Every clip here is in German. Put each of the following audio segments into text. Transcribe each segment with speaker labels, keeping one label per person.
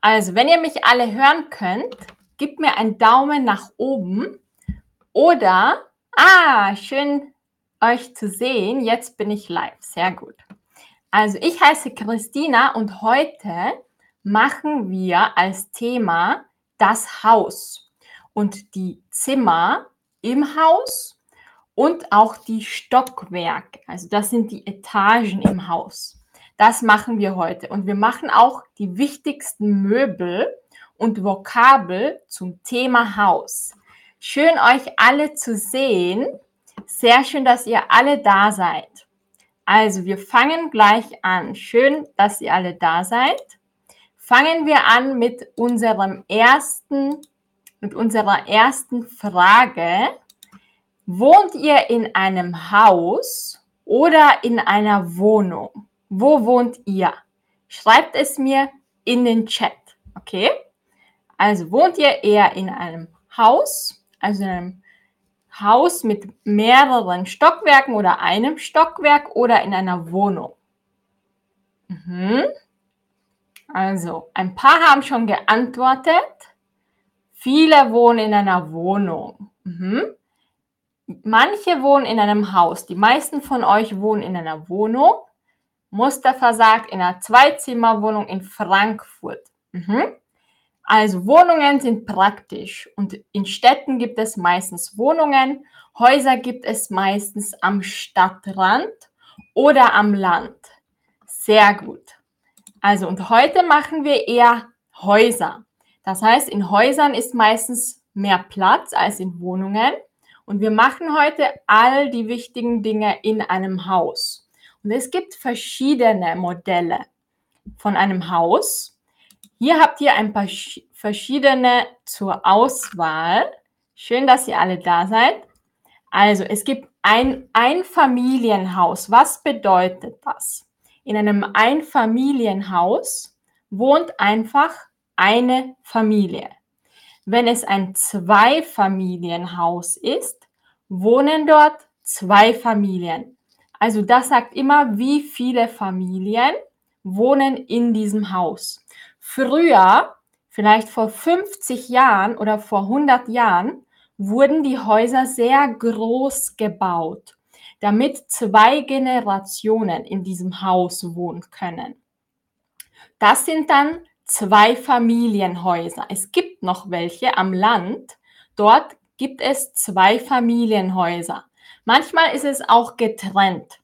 Speaker 1: Also, wenn ihr mich alle hören könnt, gebt mir einen Daumen nach oben oder, ah, schön euch zu sehen. Jetzt bin ich live. Sehr gut. Also, ich heiße Christina und heute machen wir als Thema das Haus und die Zimmer im Haus und auch die Stockwerke. Also, das sind die Etagen im Haus. Das machen wir heute. Und wir machen auch die wichtigsten Möbel und Vokabel zum Thema Haus. Schön euch alle zu sehen. Sehr schön, dass ihr alle da seid. Also wir fangen gleich an. Schön, dass ihr alle da seid. Fangen wir an mit unserem ersten, mit unserer ersten Frage. Wohnt ihr in einem Haus oder in einer Wohnung? Wo wohnt ihr? Schreibt es mir in den Chat, okay? Also wohnt ihr eher in einem Haus, also in einem Haus mit mehreren Stockwerken oder einem Stockwerk oder in einer Wohnung? Mhm. Also, ein paar haben schon geantwortet. Viele wohnen in einer Wohnung. Mhm. Manche wohnen in einem Haus. Die meisten von euch wohnen in einer Wohnung. Mustafa sagt, in einer Zweizimmerwohnung in Frankfurt. Mhm. Also Wohnungen sind praktisch und in Städten gibt es meistens Wohnungen, Häuser gibt es meistens am Stadtrand oder am Land. Sehr gut. Also und heute machen wir eher Häuser. Das heißt, in Häusern ist meistens mehr Platz als in Wohnungen und wir machen heute all die wichtigen Dinge in einem Haus. Es gibt verschiedene Modelle von einem Haus. Hier habt ihr ein paar verschiedene zur Auswahl. Schön, dass ihr alle da seid. Also es gibt ein Einfamilienhaus. Was bedeutet das? In einem Einfamilienhaus wohnt einfach eine Familie. Wenn es ein Zweifamilienhaus ist, wohnen dort zwei Familien. Also das sagt immer, wie viele Familien wohnen in diesem Haus. Früher, vielleicht vor 50 Jahren oder vor 100 Jahren, wurden die Häuser sehr groß gebaut, damit zwei Generationen in diesem Haus wohnen können. Das sind dann zwei Familienhäuser. Es gibt noch welche am Land. Dort gibt es zwei Familienhäuser. Manchmal ist es auch getrennt.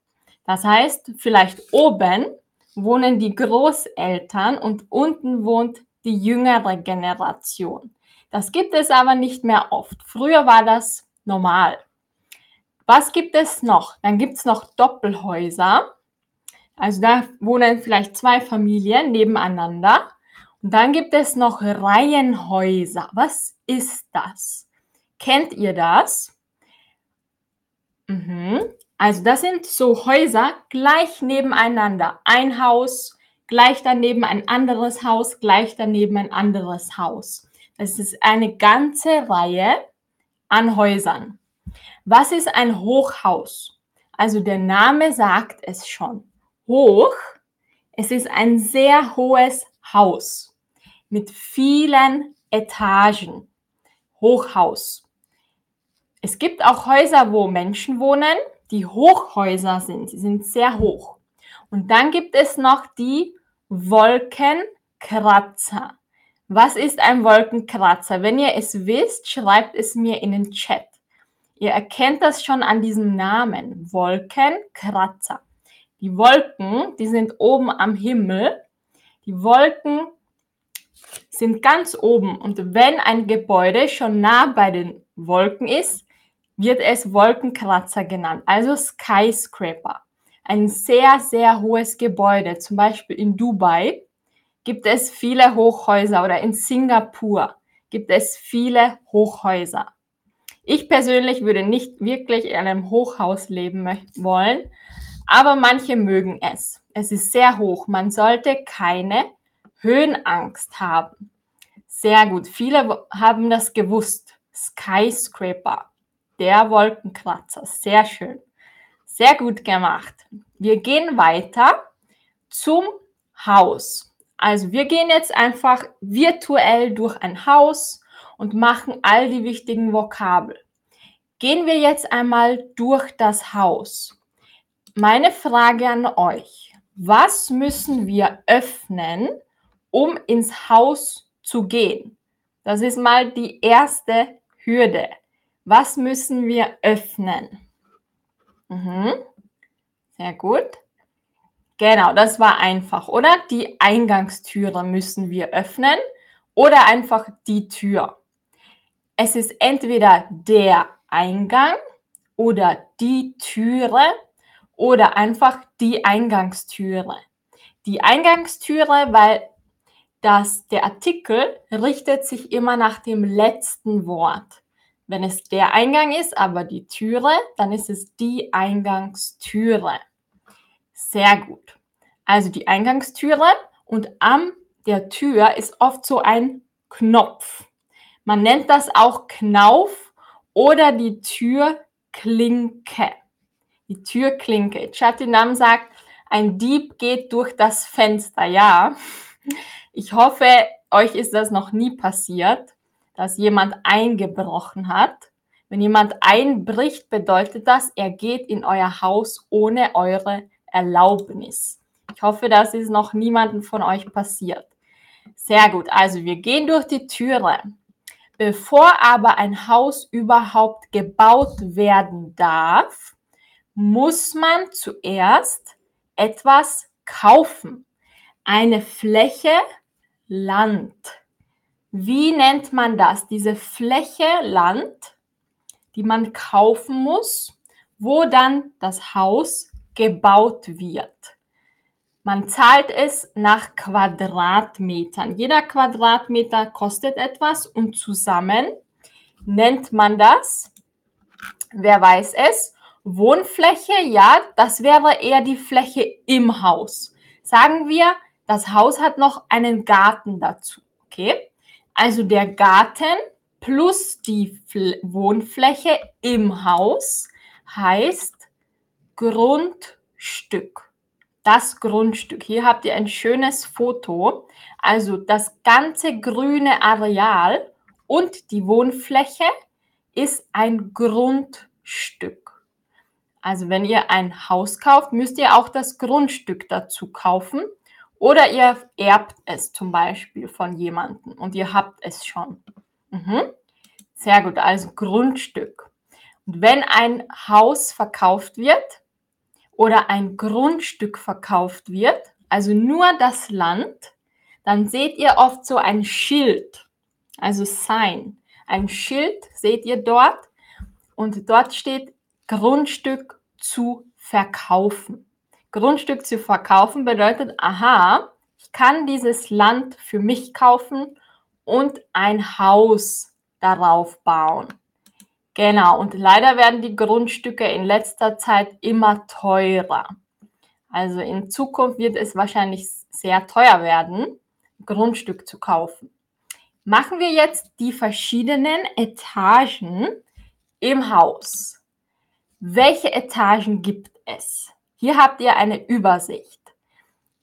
Speaker 1: Das heißt, vielleicht oben wohnen die Großeltern und unten wohnt die jüngere Generation. Das gibt es aber nicht mehr oft. Früher war das normal. Was gibt es noch? Dann gibt es noch Doppelhäuser. Also da wohnen vielleicht zwei Familien nebeneinander. Und dann gibt es noch Reihenhäuser. Was ist das? Kennt ihr das? Mhm. Also das sind so Häuser gleich nebeneinander. Ein Haus, gleich daneben ein anderes Haus, gleich daneben ein anderes Haus. Das ist eine ganze Reihe an Häusern. Was ist ein Hochhaus? Also der Name sagt es schon. Hoch, es ist ein sehr hohes Haus mit vielen Etagen. Hochhaus. Es gibt auch Häuser, wo Menschen wohnen, die Hochhäuser sind. Sie sind sehr hoch. Und dann gibt es noch die Wolkenkratzer. Was ist ein Wolkenkratzer? Wenn ihr es wisst, schreibt es mir in den Chat. Ihr erkennt das schon an diesem Namen. Wolkenkratzer. Die Wolken, die sind oben am Himmel. Die Wolken sind ganz oben. Und wenn ein Gebäude schon nah bei den Wolken ist, wird es Wolkenkratzer genannt, also Skyscraper. Ein sehr, sehr hohes Gebäude. Zum Beispiel in Dubai gibt es viele Hochhäuser oder in Singapur gibt es viele Hochhäuser. Ich persönlich würde nicht wirklich in einem Hochhaus leben wollen, aber manche mögen es. Es ist sehr hoch. Man sollte keine Höhenangst haben. Sehr gut. Viele haben das gewusst. Skyscraper der Wolkenkratzer. Sehr schön. Sehr gut gemacht. Wir gehen weiter zum Haus. Also wir gehen jetzt einfach virtuell durch ein Haus und machen all die wichtigen Vokabel. Gehen wir jetzt einmal durch das Haus. Meine Frage an euch. Was müssen wir öffnen, um ins Haus zu gehen? Das ist mal die erste Hürde. Was müssen wir öffnen? Mhm. Sehr gut. Genau, das war einfach, oder? Die Eingangstüre müssen wir öffnen oder einfach die Tür. Es ist entweder der Eingang oder die Türe oder einfach die Eingangstüre. Die Eingangstüre, weil das, der Artikel richtet sich immer nach dem letzten Wort. Wenn es der Eingang ist, aber die Türe, dann ist es die Eingangstüre. Sehr gut. Also die Eingangstüre und am der Tür ist oft so ein Knopf. Man nennt das auch Knauf oder die Türklinke. Die Türklinke. Chatinam sagt, ein Dieb geht durch das Fenster. Ja, ich hoffe, euch ist das noch nie passiert, dass jemand eingebrochen hat. Wenn jemand einbricht, bedeutet das, er geht in euer Haus ohne eure Erlaubnis. Ich hoffe, das ist noch niemandem von euch passiert. Sehr gut, also wir gehen durch die Türe. Bevor aber ein Haus überhaupt gebaut werden darf, muss man zuerst etwas kaufen. Eine Fläche Land. Wie nennt man das? Diese Fläche Land, die man kaufen muss, wo dann das Haus gebaut wird. Man zahlt es nach Quadratmetern. Jeder Quadratmeter kostet etwas und zusammen nennt man das, wer weiß es, Wohnfläche, ja, das wäre eher die Fläche im Haus. Sagen wir, das Haus hat noch einen Garten dazu, okay? Also der Garten plus die Fl Wohnfläche im Haus heißt Grundstück. Das Grundstück. Hier habt ihr ein schönes Foto. Also das ganze grüne Areal und die Wohnfläche ist ein Grundstück. Also wenn ihr ein Haus kauft, müsst ihr auch das Grundstück dazu kaufen. Oder ihr erbt es zum Beispiel von jemandem und ihr habt es schon. Mhm. Sehr gut, also Grundstück. Und wenn ein Haus verkauft wird oder ein Grundstück verkauft wird, also nur das Land, dann seht ihr oft so ein Schild, also Sign. Ein Schild seht ihr dort und dort steht Grundstück zu verkaufen. Grundstück zu verkaufen bedeutet, aha, ich kann dieses Land für mich kaufen und ein Haus darauf bauen. Genau, und leider werden die Grundstücke in letzter Zeit immer teurer. Also in Zukunft wird es wahrscheinlich sehr teuer werden, Grundstück zu kaufen. Machen wir jetzt die verschiedenen Etagen im Haus. Welche Etagen gibt es? Hier habt ihr eine Übersicht.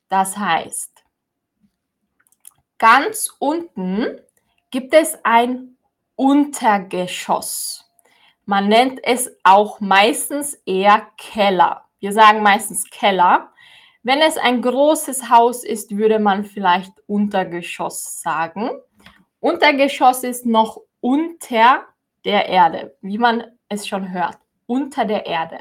Speaker 1: Das heißt, ganz unten gibt es ein Untergeschoss. Man nennt es auch meistens eher Keller. Wir sagen meistens Keller. Wenn es ein großes Haus ist, würde man vielleicht Untergeschoss sagen. Untergeschoss ist noch unter der Erde, wie man es schon hört, unter der Erde.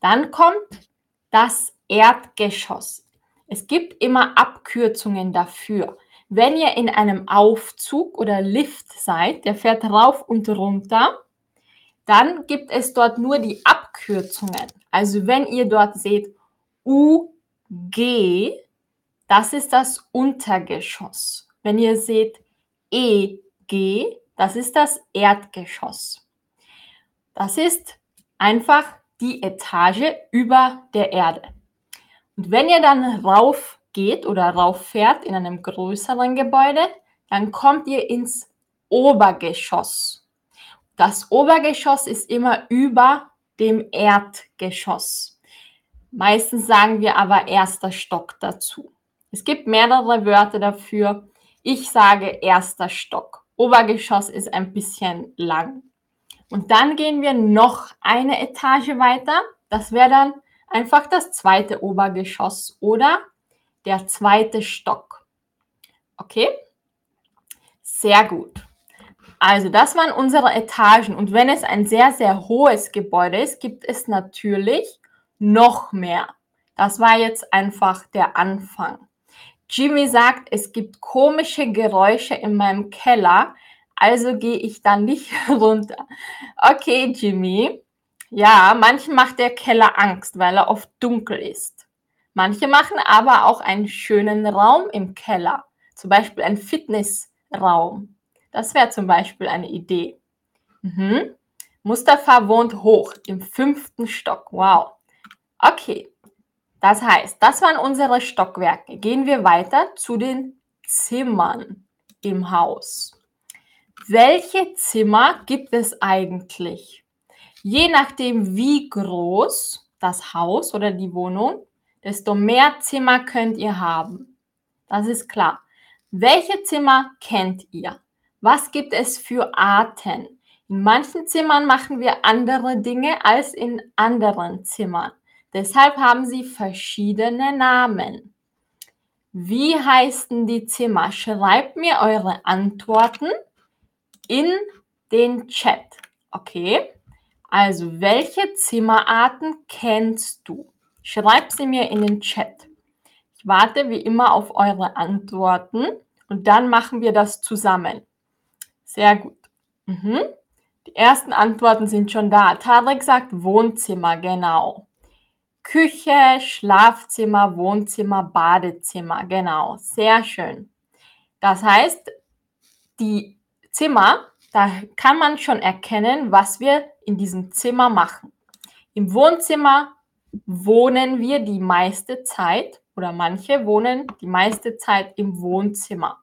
Speaker 1: Dann kommt das Erdgeschoss. Es gibt immer Abkürzungen dafür. Wenn ihr in einem Aufzug oder Lift seid, der fährt rauf und runter, dann gibt es dort nur die Abkürzungen. Also wenn ihr dort seht UG, das ist das Untergeschoss. Wenn ihr seht EG, das ist das Erdgeschoss. Das ist einfach die Etage über der Erde. Und wenn ihr dann rauf geht oder rauf fährt in einem größeren Gebäude, dann kommt ihr ins Obergeschoss. Das Obergeschoss ist immer über dem Erdgeschoss. Meistens sagen wir aber erster Stock dazu. Es gibt mehrere Wörter dafür. Ich sage erster Stock. Obergeschoss ist ein bisschen lang. Und dann gehen wir noch eine Etage weiter. Das wäre dann einfach das zweite Obergeschoss oder der zweite Stock. Okay? Sehr gut. Also das waren unsere Etagen. Und wenn es ein sehr, sehr hohes Gebäude ist, gibt es natürlich noch mehr. Das war jetzt einfach der Anfang. Jimmy sagt, es gibt komische Geräusche in meinem Keller, also gehe ich dann nicht runter. Okay, Jimmy. Ja, manchen macht der Keller Angst, weil er oft dunkel ist. Manche machen aber auch einen schönen Raum im Keller, zum Beispiel ein Fitnessraum. Das wäre zum Beispiel eine Idee. Mhm. Mustafa wohnt hoch im fünften Stock. Wow. Okay, das heißt, das waren unsere Stockwerke. Gehen wir weiter zu den Zimmern im Haus. Welche Zimmer gibt es eigentlich? Je nachdem, wie groß das Haus oder die Wohnung, desto mehr Zimmer könnt ihr haben. Das ist klar. Welche Zimmer kennt ihr? Was gibt es für Arten? In manchen Zimmern machen wir andere Dinge als in anderen Zimmern. Deshalb haben sie verschiedene Namen. Wie heißen die Zimmer? Schreibt mir eure Antworten in den Chat. Okay? Also, welche Zimmerarten kennst du? Schreib sie mir in den Chat. Ich warte wie immer auf eure Antworten und dann machen wir das zusammen. Sehr gut. Mhm. Die ersten Antworten sind schon da. Tarek sagt Wohnzimmer, genau. Küche, Schlafzimmer, Wohnzimmer, Badezimmer. Genau, sehr schön. Das heißt, die Zimmer, da kann man schon erkennen, was wir in diesem Zimmer machen. Im Wohnzimmer wohnen wir die meiste Zeit oder manche wohnen die meiste Zeit im Wohnzimmer.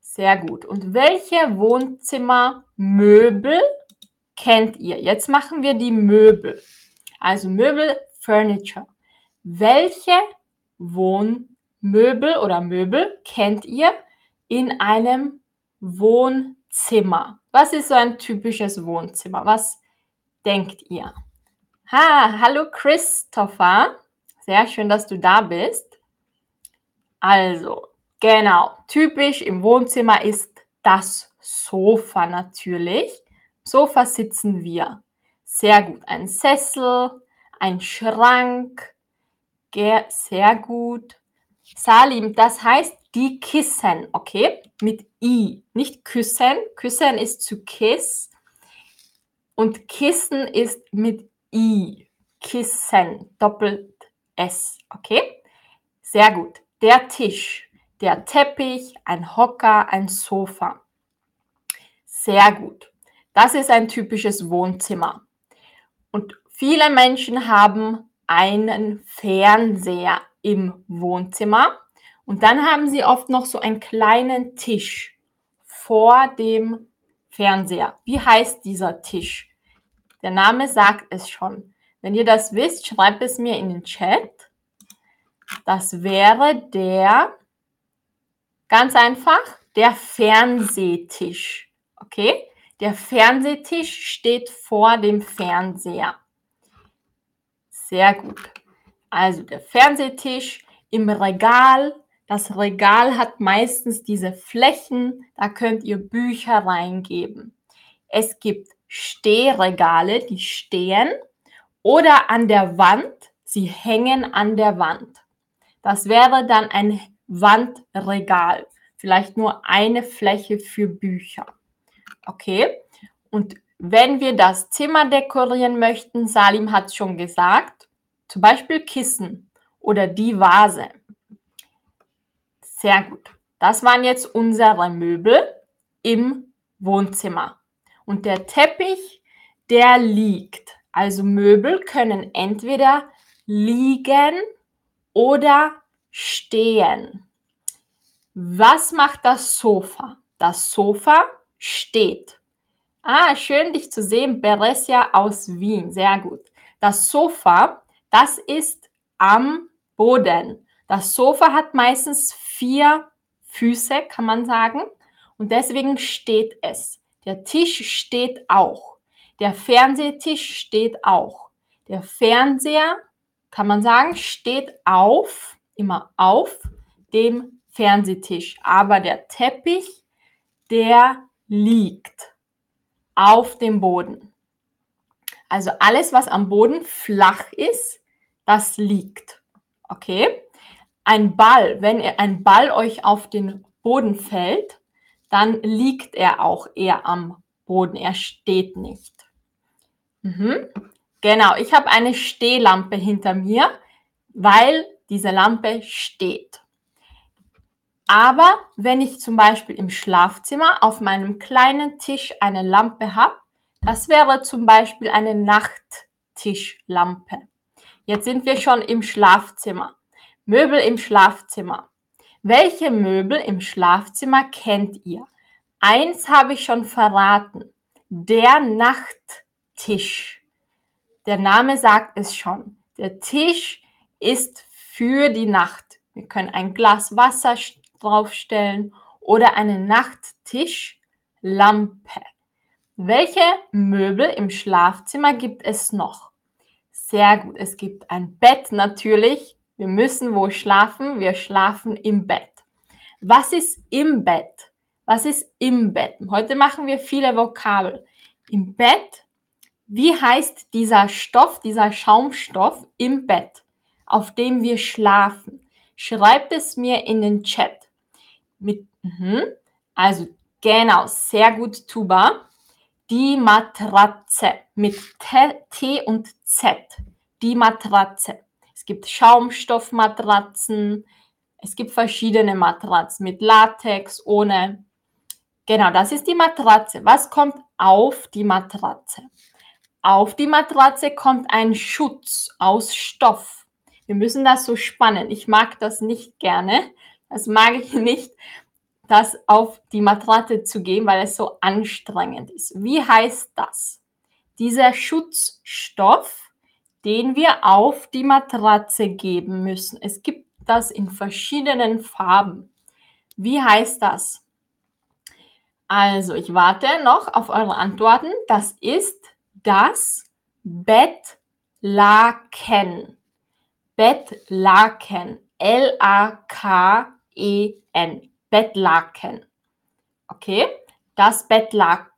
Speaker 1: Sehr gut. Und welche Wohnzimmermöbel kennt ihr? Jetzt machen wir die Möbel. Also Möbel, Furniture. Welche Wohnmöbel oder Möbel kennt ihr in einem Wohnzimmer? Was ist so ein typisches Wohnzimmer? Was denkt ihr? Ha, hallo Christopher. Sehr schön, dass du da bist. Also, genau, typisch im Wohnzimmer ist das Sofa natürlich. Sofa sitzen wir. Sehr gut. Ein Sessel, ein Schrank. Sehr gut. Salim, das heißt die Kissen, okay? Mit I, nicht Küssen. Küssen ist zu Kiss. Und Kissen ist mit I. Kissen, doppelt S, okay? Sehr gut. Der Tisch, der Teppich, ein Hocker, ein Sofa. Sehr gut. Das ist ein typisches Wohnzimmer. Und viele Menschen haben einen Fernseher im Wohnzimmer und dann haben sie oft noch so einen kleinen Tisch vor dem Fernseher. Wie heißt dieser Tisch? Der Name sagt es schon. Wenn ihr das wisst, schreibt es mir in den Chat. Das wäre der, ganz einfach, der Fernsehtisch. Okay? Der Fernsehtisch steht vor dem Fernseher. Sehr gut. Also der Fernsehtisch im Regal. Das Regal hat meistens diese Flächen, da könnt ihr Bücher reingeben. Es gibt Stehregale, die stehen oder an der Wand, sie hängen an der Wand. Das wäre dann ein Wandregal, vielleicht nur eine Fläche für Bücher. Okay. Und wenn wir das Zimmer dekorieren möchten, Salim hat schon gesagt, zum Beispiel Kissen oder die Vase. Sehr gut. Das waren jetzt unsere Möbel im Wohnzimmer. Und der Teppich, der liegt. Also Möbel können entweder liegen oder stehen. Was macht das Sofa? Das Sofa steht. Ah, schön dich zu sehen, Beresia aus Wien. Sehr gut. Das Sofa, das ist am Boden. Das Sofa hat meistens vier Füße, kann man sagen. Und deswegen steht es. Der Tisch steht auch. Der Fernsehtisch steht auch. Der Fernseher, kann man sagen, steht auf, immer auf dem Fernsehtisch. Aber der Teppich, der liegt auf dem Boden. Also alles, was am Boden flach ist, das liegt. Okay? Ein Ball, wenn ein Ball euch auf den Boden fällt, dann liegt er auch eher am Boden. Er steht nicht. Mhm. Genau, ich habe eine Stehlampe hinter mir, weil diese Lampe steht. Aber wenn ich zum Beispiel im Schlafzimmer auf meinem kleinen Tisch eine Lampe habe, das wäre zum Beispiel eine Nachttischlampe. Jetzt sind wir schon im Schlafzimmer. Möbel im Schlafzimmer. Welche Möbel im Schlafzimmer kennt ihr? Eins habe ich schon verraten. Der Nachttisch. Der Name sagt es schon. Der Tisch ist für die Nacht. Wir können ein Glas Wasser draufstellen oder eine Nachttischlampe. Welche Möbel im Schlafzimmer gibt es noch? Sehr gut. Es gibt ein Bett natürlich. Wir müssen wo schlafen? Wir schlafen im Bett. Was ist im Bett? Was ist im Bett? Heute machen wir viele Vokabel. Im Bett, wie heißt dieser Stoff, dieser Schaumstoff im Bett, auf dem wir schlafen? Schreibt es mir in den Chat. Mit, mh, also genau, sehr gut, Tuba. Die Matratze mit T, T und Z. Die Matratze. Es gibt Schaumstoffmatratzen. Es gibt verschiedene Matratzen mit Latex, ohne. Genau, das ist die Matratze. Was kommt auf die Matratze? Auf die Matratze kommt ein Schutz aus Stoff. Wir müssen das so spannen. Ich mag das nicht gerne. Das mag ich nicht, das auf die Matratze zu geben, weil es so anstrengend ist. Wie heißt das? Dieser Schutzstoff, den wir auf die Matratze geben müssen. Es gibt das in verschiedenen Farben. Wie heißt das? Also, ich warte noch auf eure Antworten. Das ist das Bettlaken. Bettlaken. L-A-K-E-N. Bettlaken. Okay, das Bettlaken.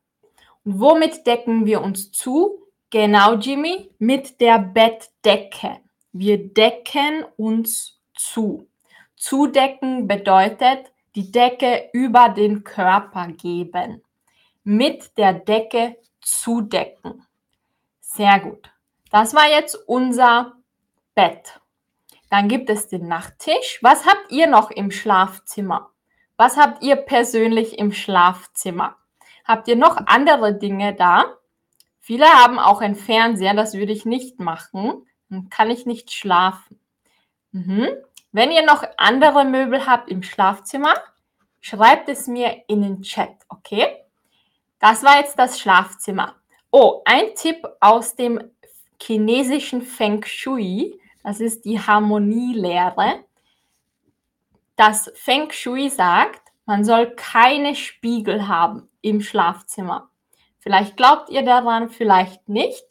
Speaker 1: Und womit decken wir uns zu? Genau, Jimmy, mit der Bettdecke. Wir decken uns zu. Zudecken bedeutet, die Decke über den Körper geben. Mit der Decke zudecken. Sehr gut. Das war jetzt unser Bett. Dann gibt es den Nachttisch. Was habt ihr noch im Schlafzimmer? Was habt ihr persönlich im Schlafzimmer? Habt ihr noch andere Dinge da? Viele haben auch einen Fernseher, das würde ich nicht machen. Dann kann ich nicht schlafen. Mhm. Wenn ihr noch andere Möbel habt im Schlafzimmer, schreibt es mir in den Chat, okay? Das war jetzt das Schlafzimmer. Oh, ein Tipp aus dem chinesischen Feng Shui, das ist die Harmonielehre. Das Feng Shui sagt, man soll keine Spiegel haben im Schlafzimmer. Vielleicht glaubt ihr daran, vielleicht nicht.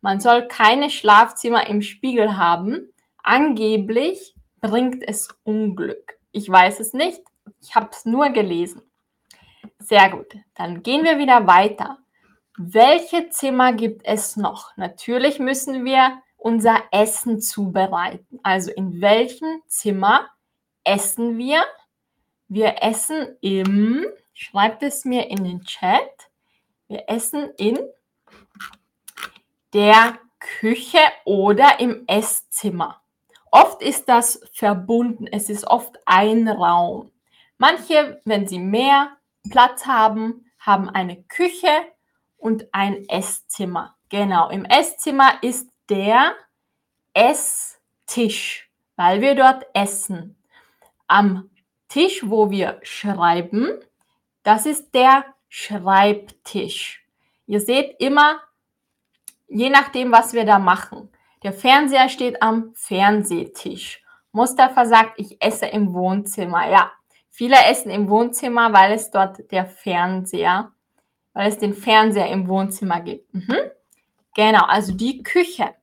Speaker 1: Man soll keine Schlafzimmer im Spiegel haben. Angeblich bringt es Unglück. Ich weiß es nicht. Ich habe es nur gelesen. Sehr gut. Dann gehen wir wieder weiter. Welche Zimmer gibt es noch? Natürlich müssen wir unser Essen zubereiten. Also in welchem Zimmer essen wir? Wir essen im, schreibt es mir in den Chat, wir essen in der Küche oder im Esszimmer. Oft ist das verbunden, es ist oft ein Raum. Manche, wenn sie mehr Platz haben, haben eine Küche und ein Esszimmer. Genau, im Esszimmer ist der Esstisch, weil wir dort essen. Am Tisch, wo wir schreiben, das ist der Schreibtisch. Ihr seht immer, je nachdem, was wir da machen. Der Fernseher steht am Fernsehtisch Mustafa sagt, ich esse im Wohnzimmer. Ja, viele essen im Wohnzimmer, weil es dort der Fernseher, weil es den Fernseher im Wohnzimmer gibt. Mhm. Genau, also die Küche.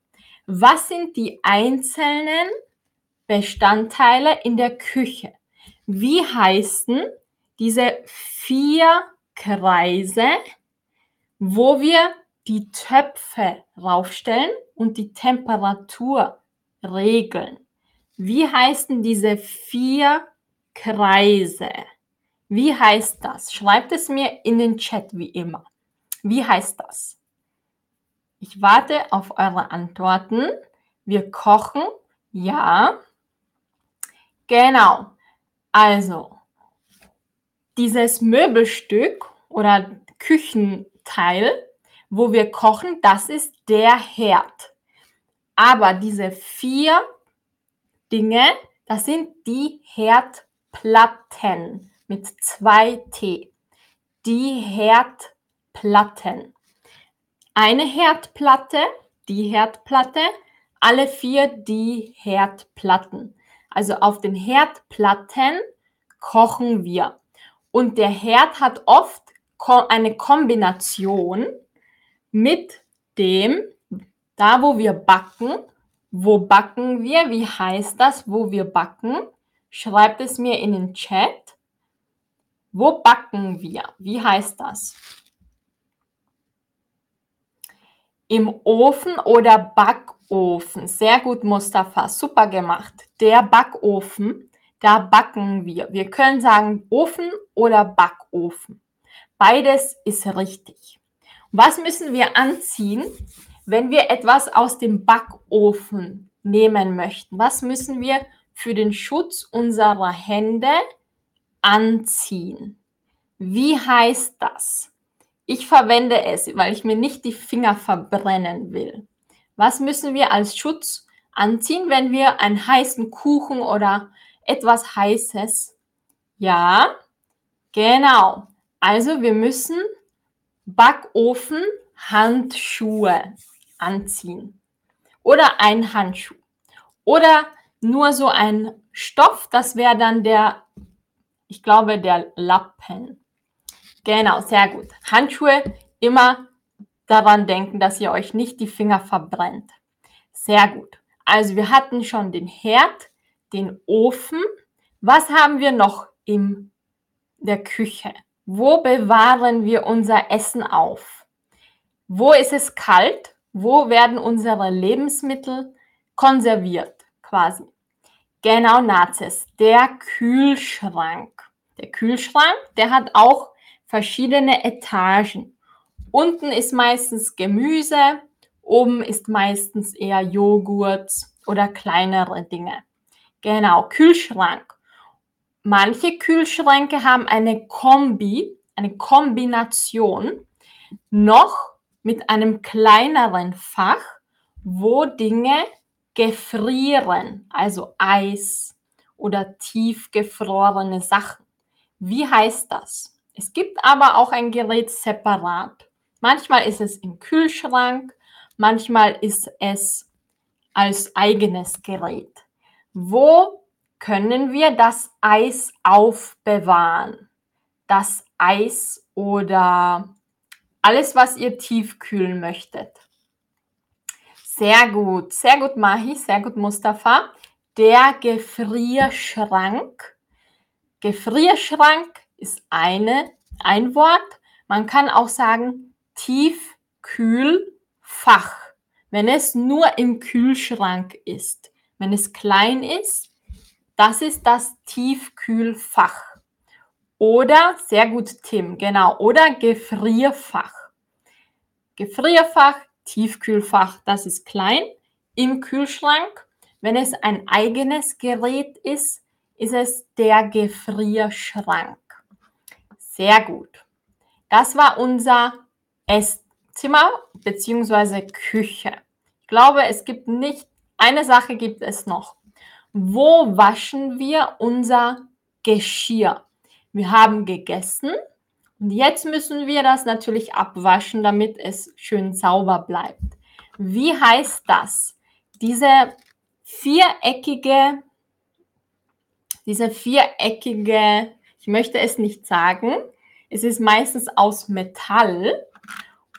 Speaker 1: Was sind die einzelnen Bestandteile in der Küche? Wie heißen diese vier Kreise, wo wir die Töpfe raufstellen und die Temperatur regeln? Wie heißen diese vier Kreise? Wie heißt das? Schreibt es mir in den Chat wie immer. Wie heißt das? Ich warte auf eure Antworten. Wir kochen. Ja. Genau. Also, dieses Möbelstück oder Küchenteil, wo wir kochen, das ist der Herd. Aber diese vier Dinge, das sind die Herdplatten mit zwei T. Die Herdplatten. Eine Herdplatte, die Herdplatte, alle vier die Herdplatten. Also auf den Herdplatten kochen wir. Und der Herd hat oft eine Kombination mit dem, da wo wir backen, wo backen wir? Wie heißt das, wo wir backen? Schreibt es mir in den Chat. Wo backen wir? Wie heißt das? Im Ofen oder Backofen? Sehr gut, Mustafa. Super gemacht. Der Backofen, da backen wir. Wir können sagen Ofen oder Backofen. Beides ist richtig. Was müssen wir anziehen, wenn wir etwas aus dem Backofen nehmen möchten, was müssen wir für den Schutz unserer Hände anziehen? Wie heißt das? Ich verwende es, weil ich mir nicht die Finger verbrennen will. Was müssen wir als Schutz anziehen, wenn wir einen heißen Kuchen oder etwas Heißes? Ja, genau. Also wir müssen Backofen Handschuhe anziehen. Oder ein Handschuh. Oder nur so ein Stoff, das wäre dann der, ich glaube, der Lappen. Genau, sehr gut. Handschuhe immer daran denken, dass ihr euch nicht die Finger verbrennt. Sehr gut. Also wir hatten schon den Herd, den Ofen. Was haben wir noch in der Küche? Wo bewahren wir unser Essen auf? Wo ist es kalt? Wo werden unsere Lebensmittel konserviert quasi? Genau, Nazis. Der Kühlschrank. Der Kühlschrank, der hat auch verschiedene Etagen. Unten ist meistens Gemüse, oben ist meistens eher Joghurt oder kleinere Dinge. Genau, Kühlschrank. Manche Kühlschränke haben eine Kombi, eine Kombination noch mit einem kleineren Fach, wo Dinge gefrieren, also Eis oder tiefgefrorene Sachen. Wie heißt das? Es gibt aber auch ein Gerät separat. Manchmal ist es im Kühlschrank, manchmal ist es als eigenes Gerät. Wo können wir das Eis aufbewahren? Das Eis oder alles, was ihr tiefkühlen möchtet. Sehr gut, sehr gut, Mahi, sehr gut, Mustafa. Der Gefrierschrank. Gefrierschrank ist eine, ein Wort. Man kann auch sagen Tiefkühlfach, wenn es nur im Kühlschrank ist. Wenn es klein ist, das ist das Tiefkühlfach. Oder, sehr gut, Tim, genau, oder Gefrierfach. Gefrierfach, Tiefkühlfach, das ist klein. Im Kühlschrank, wenn es ein eigenes Gerät ist, ist es der Gefrierschrank. Sehr gut. Das war unser Esszimmer bzw. Küche. Ich glaube, es gibt nicht, eine Sache gibt es noch. Wo waschen wir unser Geschirr? Wir haben gegessen und jetzt müssen wir das natürlich abwaschen, damit es schön sauber bleibt. Wie heißt das? Diese viereckige Diese viereckige, ich möchte es nicht sagen, es ist meistens aus Metall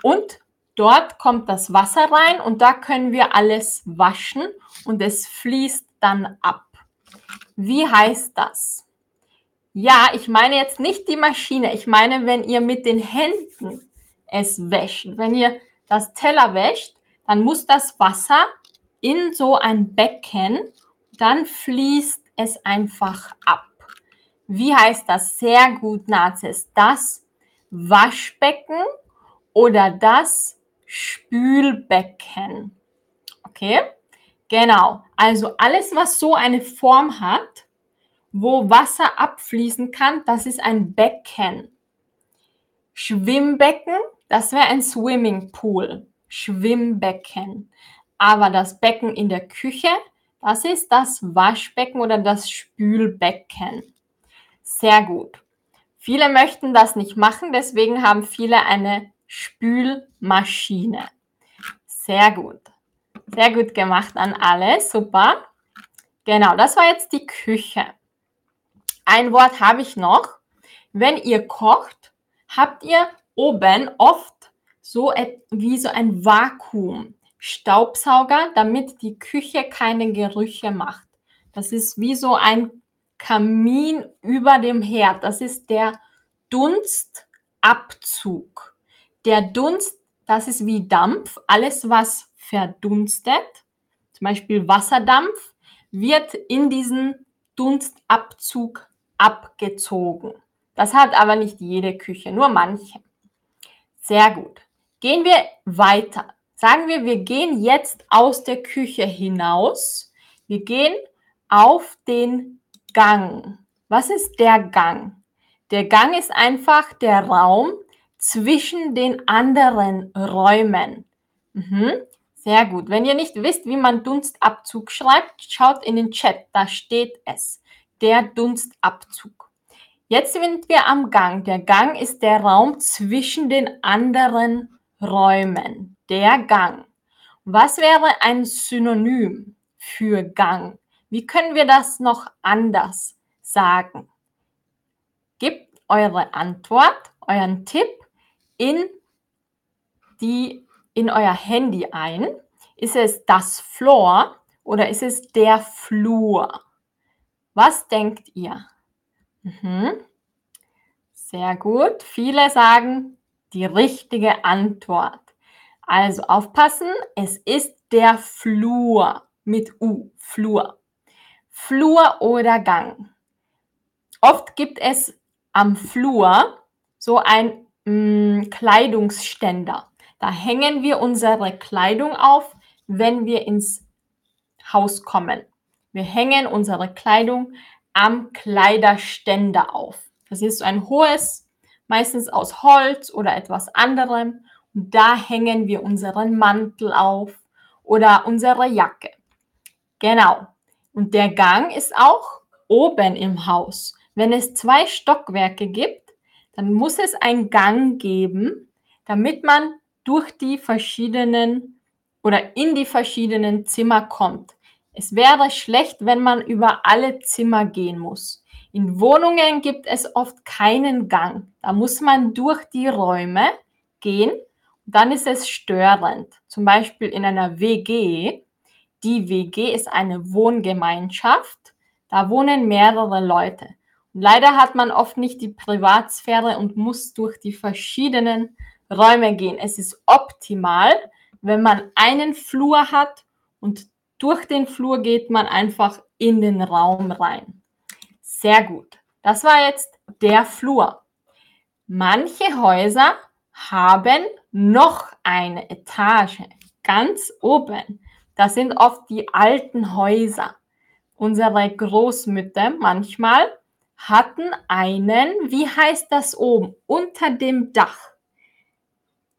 Speaker 1: und dort kommt das Wasser rein und da können wir alles waschen und es fließt dann ab. Wie heißt das? Ja, ich meine jetzt nicht die Maschine. Ich meine, wenn ihr mit den Händen es wäscht, wenn ihr das Teller wäscht, dann muss das Wasser in so ein Becken, dann fließt es einfach ab. Wie heißt das? Sehr gut, Nazis. Das Waschbecken oder das Spülbecken. Okay? Genau. Also alles, was so eine Form hat, wo Wasser abfließen kann, das ist ein Becken. Schwimmbecken, das wäre ein Swimmingpool. Schwimmbecken. Aber das Becken in der Küche, das ist das Waschbecken oder das Spülbecken. Sehr gut. Viele möchten das nicht machen, deswegen haben viele eine Spülmaschine. Sehr gut. Sehr gut gemacht an alle. Super. Genau, das war jetzt die Küche. Ein Wort habe ich noch. Wenn ihr kocht, habt ihr oben oft so wie so ein Vakuum. Staubsauger, damit die Küche keine Gerüche macht. Das ist wie so ein Kamin über dem Herd. Das ist der Dunstabzug. Der Dunst, das ist wie Dampf. Alles, was verdunstet, zum Beispiel Wasserdampf, wird in diesen Dunstabzug abgezogen. Das hat aber nicht jede Küche, nur manche. Sehr gut. Gehen wir weiter. Sagen wir, wir gehen jetzt aus der Küche hinaus. Wir gehen auf den Gang. Was ist der Gang? Der Gang ist einfach der Raum zwischen den anderen Räumen. Mhm. Sehr gut. Wenn ihr nicht wisst, wie man Dunstabzug schreibt, schaut in den Chat, da steht es. Der Dunstabzug. Jetzt sind wir am Gang. Der Gang ist der Raum zwischen den anderen Räumen. Der Gang. Was wäre ein Synonym für Gang? Wie können wir das noch anders sagen? Gebt eure Antwort, euren Tipp in die in euer Handy ein. Ist es das Floor oder ist es der Flur? Was denkt ihr? Mhm. Sehr gut. Viele sagen die richtige Antwort. Also aufpassen, es ist der Flur mit U, Flur. Flur oder Gang. Oft gibt es am Flur so ein mh, mm, Kleidungsständer. Da hängen wir unsere Kleidung auf, wenn wir ins Haus kommen. Wir hängen unsere Kleidung am Kleiderständer auf. Das ist ein hohes, meistens aus Holz oder etwas anderem. Und da hängen wir unseren Mantel auf oder unsere Jacke. Genau. Und der Gang ist auch oben im Haus. Wenn es zwei Stockwerke gibt, dann muss es einen Gang geben, damit man durch die verschiedenen oder in die verschiedenen Zimmer kommt. Es wäre schlecht, wenn man über alle Zimmer gehen muss. In Wohnungen gibt es oft keinen Gang. Da muss man durch die Räume gehen. Dann ist es störend. Zum Beispiel in einer WG. Die WG ist eine Wohngemeinschaft. Da wohnen mehrere Leute. Leider hat man oft nicht die Privatsphäre und muss durch die verschiedenen Räume gehen. Es ist optimal, wenn man einen Flur hat und durch den Flur geht man einfach in den Raum rein. Sehr gut. Das war jetzt der Flur. Manche Häuser haben noch eine Etage ganz oben. Das sind oft die alten Häuser. Unsere Großmütter manchmal hatten einen, wie heißt das oben, unter dem Dach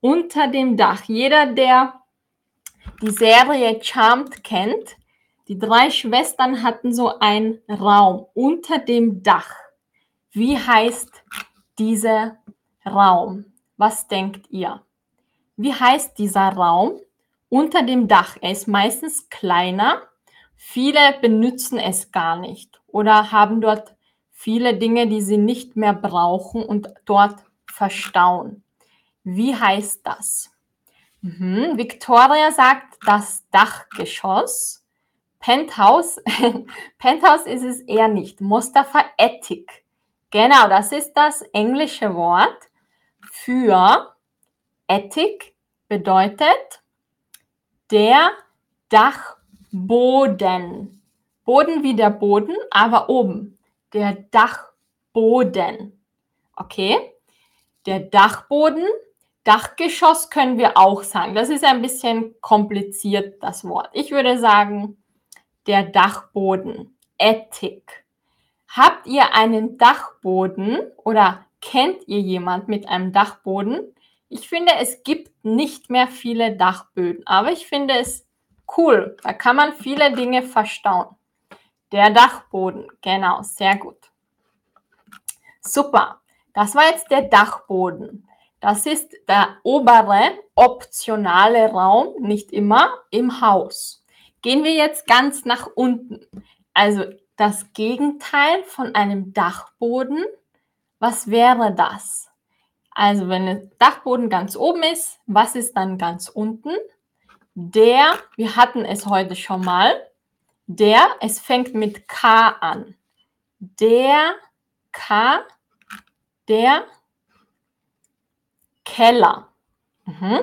Speaker 1: unter dem Dach. Jeder, der die Serie Charmed kennt, die drei Schwestern hatten so einen Raum unter dem Dach. Wie heißt dieser Raum? Was denkt ihr? Wie heißt dieser Raum unter dem Dach? Er ist meistens kleiner, Viele benutzen es gar nicht oder haben dort viele Dinge, die sie nicht mehr brauchen und dort verstauen. Wie heißt das? Mhm. Victoria sagt das Dachgeschoss. Penthouse, Penthouse ist es eher nicht. Mustafa Ethik. Genau, das ist das englische Wort für Ethik bedeutet der Dachboden. Boden wie der Boden, aber oben. Der Dachboden. Okay? Der Dachboden. Dachgeschoss können wir auch sagen. Das ist ein bisschen kompliziert, das Wort. Ich würde sagen, der Dachboden. Ethik. Habt ihr einen Dachboden oder kennt ihr jemand mit einem Dachboden? Ich finde, es gibt nicht mehr viele Dachböden, aber ich finde es cool. Da kann man viele Dinge verstauen. Der Dachboden, genau, sehr gut. Super. Das war jetzt der Dachboden. Das ist der obere optionale Raum, nicht immer im Haus. Gehen wir jetzt ganz nach unten. Also das Gegenteil von einem Dachboden. Was wäre das? Also wenn der Dachboden ganz oben ist, was ist dann ganz unten? Der, wir hatten es heute schon mal, der, es fängt mit K an. Der K, der Keller. Mhm.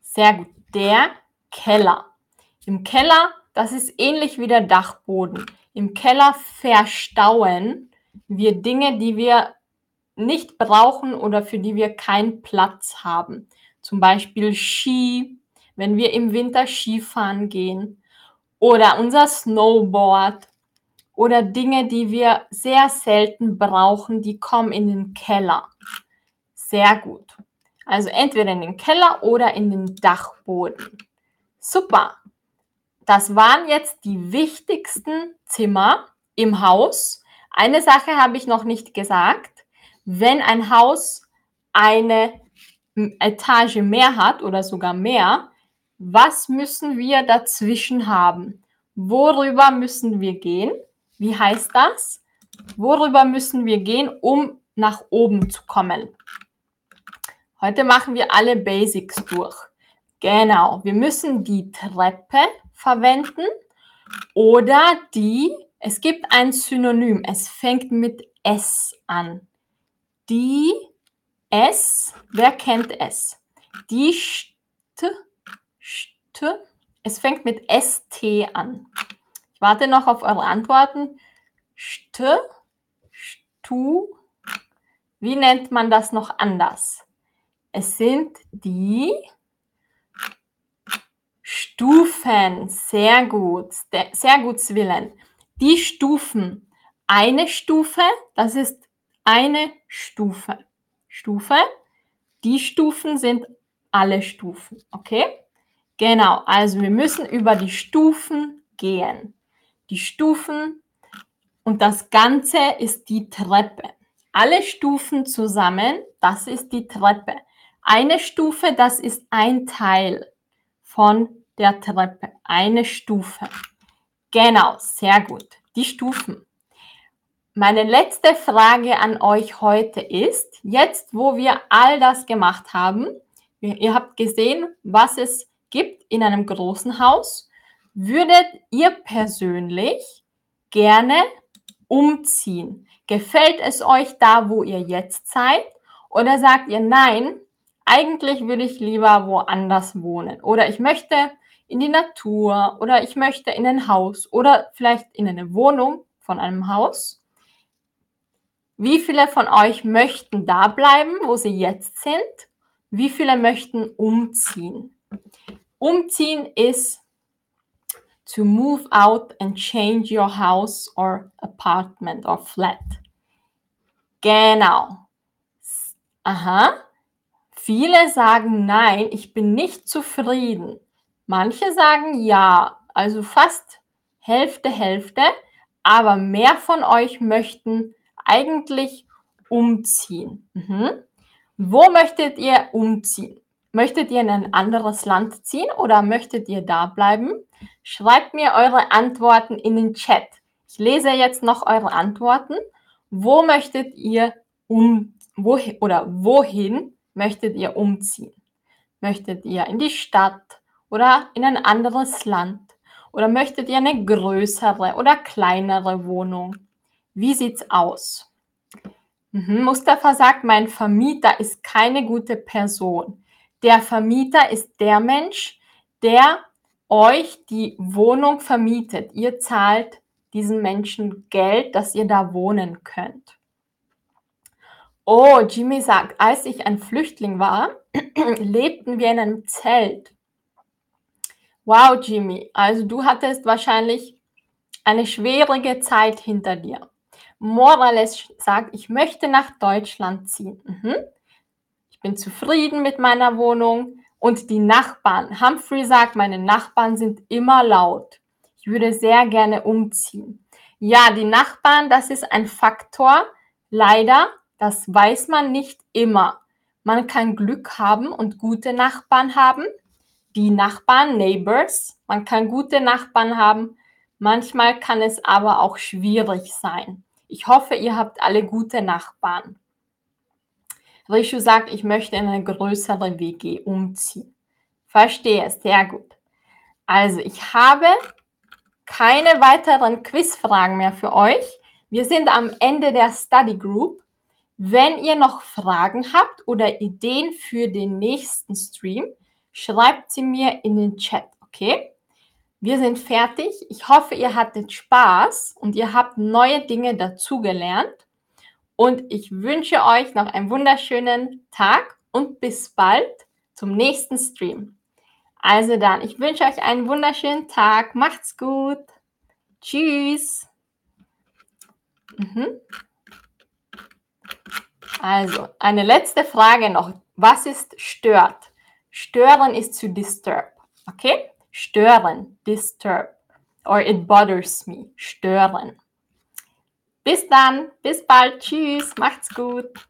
Speaker 1: Sehr gut, der Keller. Im Keller, das ist ähnlich wie der Dachboden. Im Keller verstauen wir Dinge, die wir nicht brauchen oder für die wir keinen Platz haben. Zum Beispiel Ski, wenn wir im Winter Skifahren gehen oder unser Snowboard oder Dinge, die wir sehr selten brauchen, die kommen in den Keller. Sehr gut. Also entweder in den Keller oder in den Dachboden. Super. Das waren jetzt die wichtigsten Zimmer im Haus. Eine Sache habe ich noch nicht gesagt wenn ein Haus eine Etage mehr hat oder sogar mehr, was müssen wir dazwischen haben? Worüber müssen wir gehen? Wie heißt das? Worüber müssen wir gehen, um nach oben zu kommen? Heute machen wir alle Basics durch. Genau, wir müssen die Treppe verwenden oder die, es gibt ein Synonym, es fängt mit S an. Die S, wer kennt es? Die St, St, es fängt mit ST an. Ich warte noch auf eure Antworten. St, Stu, wie nennt man das noch anders? Es sind die Stufen. Sehr gut, sehr gut, Zwillen. Die Stufen. Eine Stufe, das ist eine Stufe. Stufe. Die Stufen sind alle Stufen. Okay? Genau. Also wir müssen über die Stufen gehen. Die Stufen und das Ganze ist die Treppe. Alle Stufen zusammen, das ist die Treppe. Eine Stufe, das ist ein Teil von der Treppe. Eine Stufe. Genau, sehr gut. Die Stufen. Meine letzte Frage an euch heute ist, jetzt wo wir all das gemacht haben, ihr habt gesehen, was es gibt in einem großen Haus, würdet ihr persönlich gerne umziehen? Gefällt es euch da, wo ihr jetzt seid? Oder sagt ihr, nein, eigentlich würde ich lieber woanders wohnen? Oder ich möchte in die Natur oder ich möchte in ein Haus oder vielleicht in eine Wohnung von einem Haus? Wie viele von euch möchten da bleiben, wo sie jetzt sind? Wie viele möchten umziehen? Umziehen ist to move out and change your house or apartment or flat. Genau. Aha. Viele sagen nein, ich bin nicht zufrieden. Manche sagen ja, also fast Hälfte, Hälfte, aber mehr von euch möchten eigentlich umziehen? Mhm. Wo möchtet ihr umziehen? Möchtet ihr in ein anderes Land ziehen oder möchtet ihr da bleiben? Schreibt mir eure Antworten in den Chat. Ich lese jetzt noch eure Antworten. Wo möchtet ihr um wohin, oder wohin möchtet ihr umziehen? Möchtet ihr in die Stadt oder in ein anderes Land? Oder möchtet ihr eine größere oder kleinere Wohnung? Wie sieht's aus? Mhm, Mustafa sagt, mein Vermieter ist keine gute Person. Der Vermieter ist der Mensch, der euch die Wohnung vermietet. Ihr zahlt diesen Menschen Geld, dass ihr da wohnen könnt. Oh, Jimmy sagt, als ich ein Flüchtling war, lebten wir in einem Zelt. Wow, Jimmy, also du hattest wahrscheinlich eine schwierige Zeit hinter dir. Morales sagt, ich möchte nach Deutschland ziehen. Mhm bin zufrieden mit meiner Wohnung. Und die Nachbarn. Humphrey sagt, meine Nachbarn sind immer laut. Ich würde sehr gerne umziehen. Ja, die Nachbarn, das ist ein Faktor. Leider, das weiß man nicht immer. Man kann Glück haben und gute Nachbarn haben. Die Nachbarn, Neighbors. Man kann gute Nachbarn haben. Manchmal kann es aber auch schwierig sein. Ich hoffe, ihr habt alle gute Nachbarn. Rishu sagt, ich möchte in eine größere WG umziehen. Verstehe, sehr gut. Also, ich habe keine weiteren Quizfragen mehr für euch. Wir sind am Ende der Study Group. Wenn ihr noch Fragen habt oder Ideen für den nächsten Stream, schreibt sie mir in den Chat, okay? Wir sind fertig. Ich hoffe, ihr hattet Spaß und ihr habt neue Dinge dazugelernt. Und ich wünsche euch noch einen wunderschönen Tag und bis bald zum nächsten Stream. Also dann, ich wünsche euch einen wunderschönen Tag. Macht's gut. Tschüss. Mhm. Also, eine letzte Frage noch. Was ist stört? Stören ist zu disturb. Okay? Stören, disturb. Or it bothers me. Stören. Bis dann, bis bald, tschüss, macht's gut.